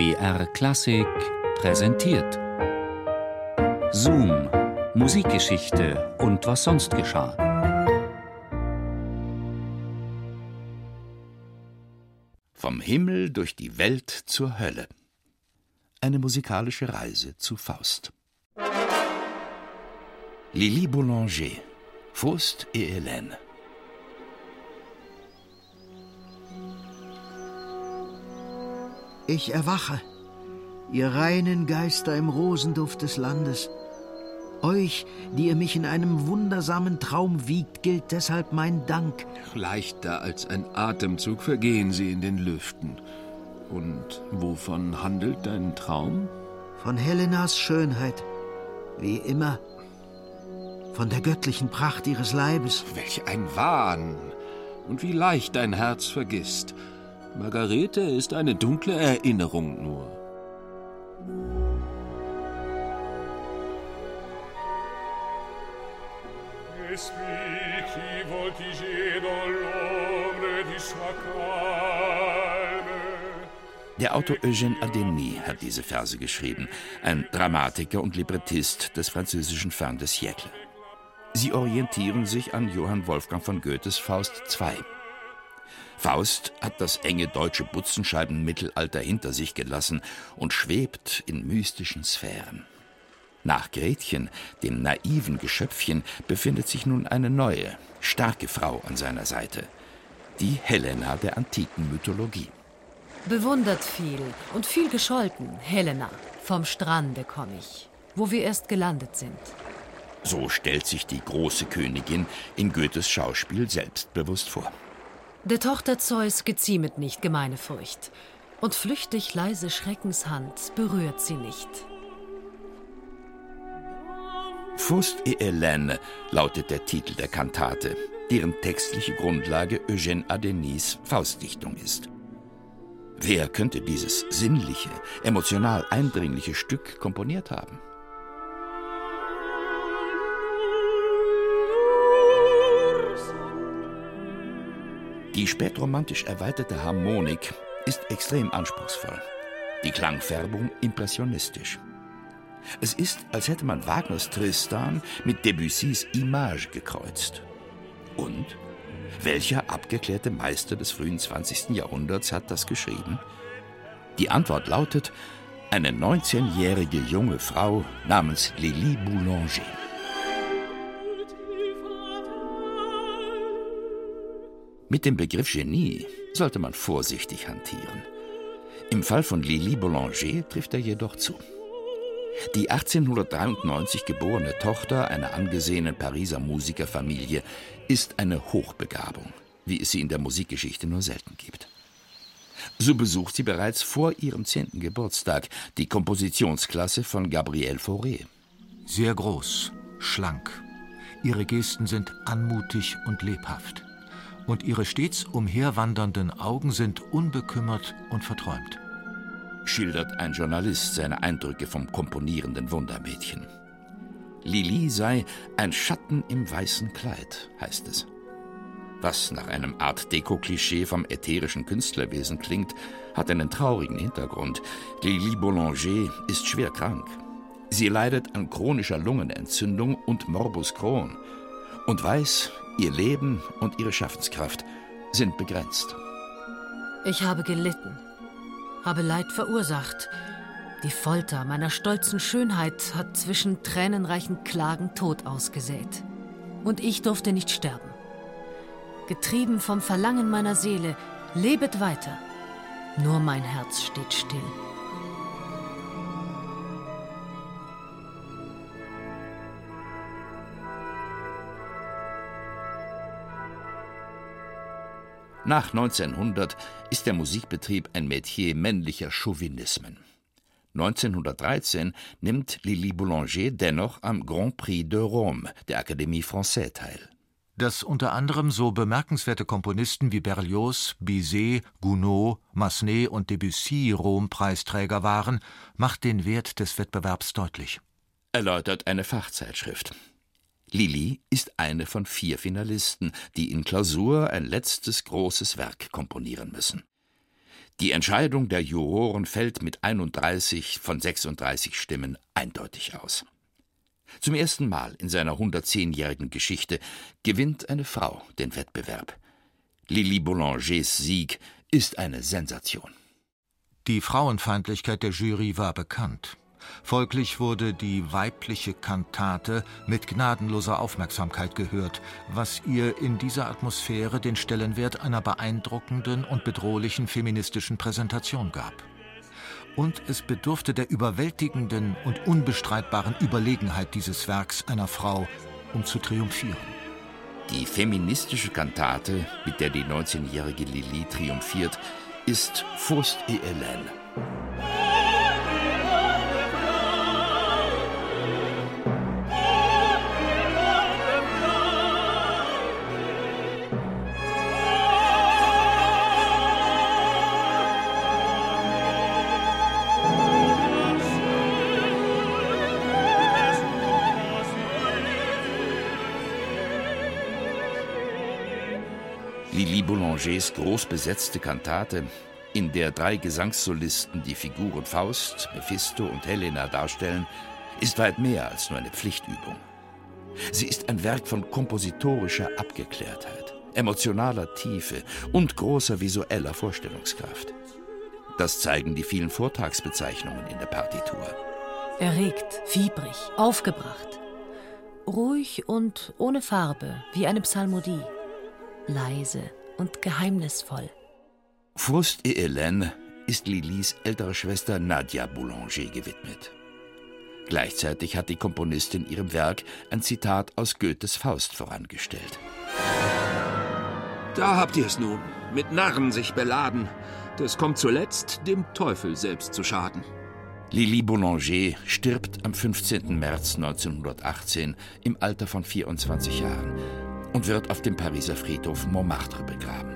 BR Klassik präsentiert. Zoom, Musikgeschichte und was sonst geschah. Vom Himmel durch die Welt zur Hölle. Eine musikalische Reise zu Faust. Lili Boulanger, Faust et Hélène. Ich erwache, ihr reinen Geister im Rosenduft des Landes. Euch, die ihr mich in einem wundersamen Traum wiegt, gilt deshalb mein Dank. Leichter als ein Atemzug vergehen sie in den Lüften. Und wovon handelt dein Traum? Von Helenas Schönheit, wie immer. Von der göttlichen Pracht ihres Leibes. Welch ein Wahn! Und wie leicht dein Herz vergisst. Margarete ist eine dunkle Erinnerung nur. Der Autor Eugène Ademy hat diese Verse geschrieben, ein Dramatiker und Librettist des französischen Fin de siècle. Sie orientieren sich an Johann Wolfgang von Goethes Faust II. Faust hat das enge deutsche Butzenscheibenmittelalter hinter sich gelassen und schwebt in mystischen Sphären. Nach Gretchen, dem naiven Geschöpfchen, befindet sich nun eine neue, starke Frau an seiner Seite. Die Helena der antiken Mythologie. Bewundert viel und viel gescholten, Helena. Vom Strande komm ich, wo wir erst gelandet sind. So stellt sich die große Königin in Goethes Schauspiel selbstbewusst vor. Der Tochter Zeus geziemet nicht gemeine Furcht, und flüchtig leise Schreckenshand berührt sie nicht. Faust et Hélène lautet der Titel der Kantate, deren textliche Grundlage Eugène Adenis Faustdichtung ist. Wer könnte dieses sinnliche, emotional eindringliche Stück komponiert haben? Die spätromantisch erweiterte Harmonik ist extrem anspruchsvoll, die Klangfärbung impressionistisch. Es ist, als hätte man Wagners Tristan mit Debussys Image gekreuzt. Und welcher abgeklärte Meister des frühen 20. Jahrhunderts hat das geschrieben? Die Antwort lautet eine 19-jährige junge Frau namens Lili Boulanger. Mit dem Begriff Genie sollte man vorsichtig hantieren. Im Fall von Lili Boulanger trifft er jedoch zu. Die 1893 geborene Tochter einer angesehenen Pariser Musikerfamilie ist eine Hochbegabung, wie es sie in der Musikgeschichte nur selten gibt. So besucht sie bereits vor ihrem zehnten Geburtstag die Kompositionsklasse von Gabriel Fauré. Sehr groß, schlank. Ihre Gesten sind anmutig und lebhaft und ihre stets umherwandernden Augen sind unbekümmert und verträumt. Schildert ein Journalist seine Eindrücke vom komponierenden Wundermädchen. Lili sei ein Schatten im weißen Kleid, heißt es. Was nach einem Art Deko-Klischee vom ätherischen Künstlerwesen klingt, hat einen traurigen Hintergrund. Lili Boulanger ist schwer krank. Sie leidet an chronischer Lungenentzündung und Morbus Crohn und weiß, Ihr Leben und ihre Schaffenskraft sind begrenzt. Ich habe gelitten, habe Leid verursacht. Die Folter meiner stolzen Schönheit hat zwischen tränenreichen Klagen Tod ausgesät. Und ich durfte nicht sterben. Getrieben vom Verlangen meiner Seele, lebet weiter. Nur mein Herz steht still. Nach 1900 ist der Musikbetrieb ein Metier männlicher Chauvinismen. 1913 nimmt Lili Boulanger dennoch am Grand Prix de Rome der Akademie Française teil. Dass unter anderem so bemerkenswerte Komponisten wie Berlioz, Bizet, Gounod, Massenet und Debussy Rom-Preisträger waren, macht den Wert des Wettbewerbs deutlich. Erläutert eine Fachzeitschrift. Lili ist eine von vier Finalisten, die in Klausur ein letztes großes Werk komponieren müssen. Die Entscheidung der Juroren fällt mit 31 von 36 Stimmen eindeutig aus. Zum ersten Mal in seiner 110-jährigen Geschichte gewinnt eine Frau den Wettbewerb. Lili Boulangers Sieg ist eine Sensation. Die Frauenfeindlichkeit der Jury war bekannt. Folglich wurde die weibliche Kantate mit gnadenloser Aufmerksamkeit gehört, was ihr in dieser Atmosphäre den Stellenwert einer beeindruckenden und bedrohlichen feministischen Präsentation gab. Und es bedurfte der überwältigenden und unbestreitbaren Überlegenheit dieses Werks einer Frau, um zu triumphieren. Die feministische Kantate, mit der die 19-jährige Lili triumphiert, ist Faust et Hélène. Lili Boulangers großbesetzte Kantate, in der drei Gesangssolisten die Figuren Faust, Mephisto und Helena darstellen, ist weit mehr als nur eine Pflichtübung. Sie ist ein Werk von kompositorischer Abgeklärtheit, emotionaler Tiefe und großer visueller Vorstellungskraft. Das zeigen die vielen Vortragsbezeichnungen in der Partitur. Erregt, fiebrig, aufgebracht. Ruhig und ohne Farbe, wie eine Psalmodie leise und geheimnisvoll. Frust et Hélène ist Lilis ältere Schwester Nadia Boulanger gewidmet. Gleichzeitig hat die Komponistin ihrem Werk ein Zitat aus Goethes Faust vorangestellt. Da habt ihr es nun, mit Narren sich beladen. Das kommt zuletzt dem Teufel selbst zu Schaden. Lili Boulanger stirbt am 15. März 1918 im Alter von 24 Jahren und wird auf dem Pariser Friedhof Montmartre begraben.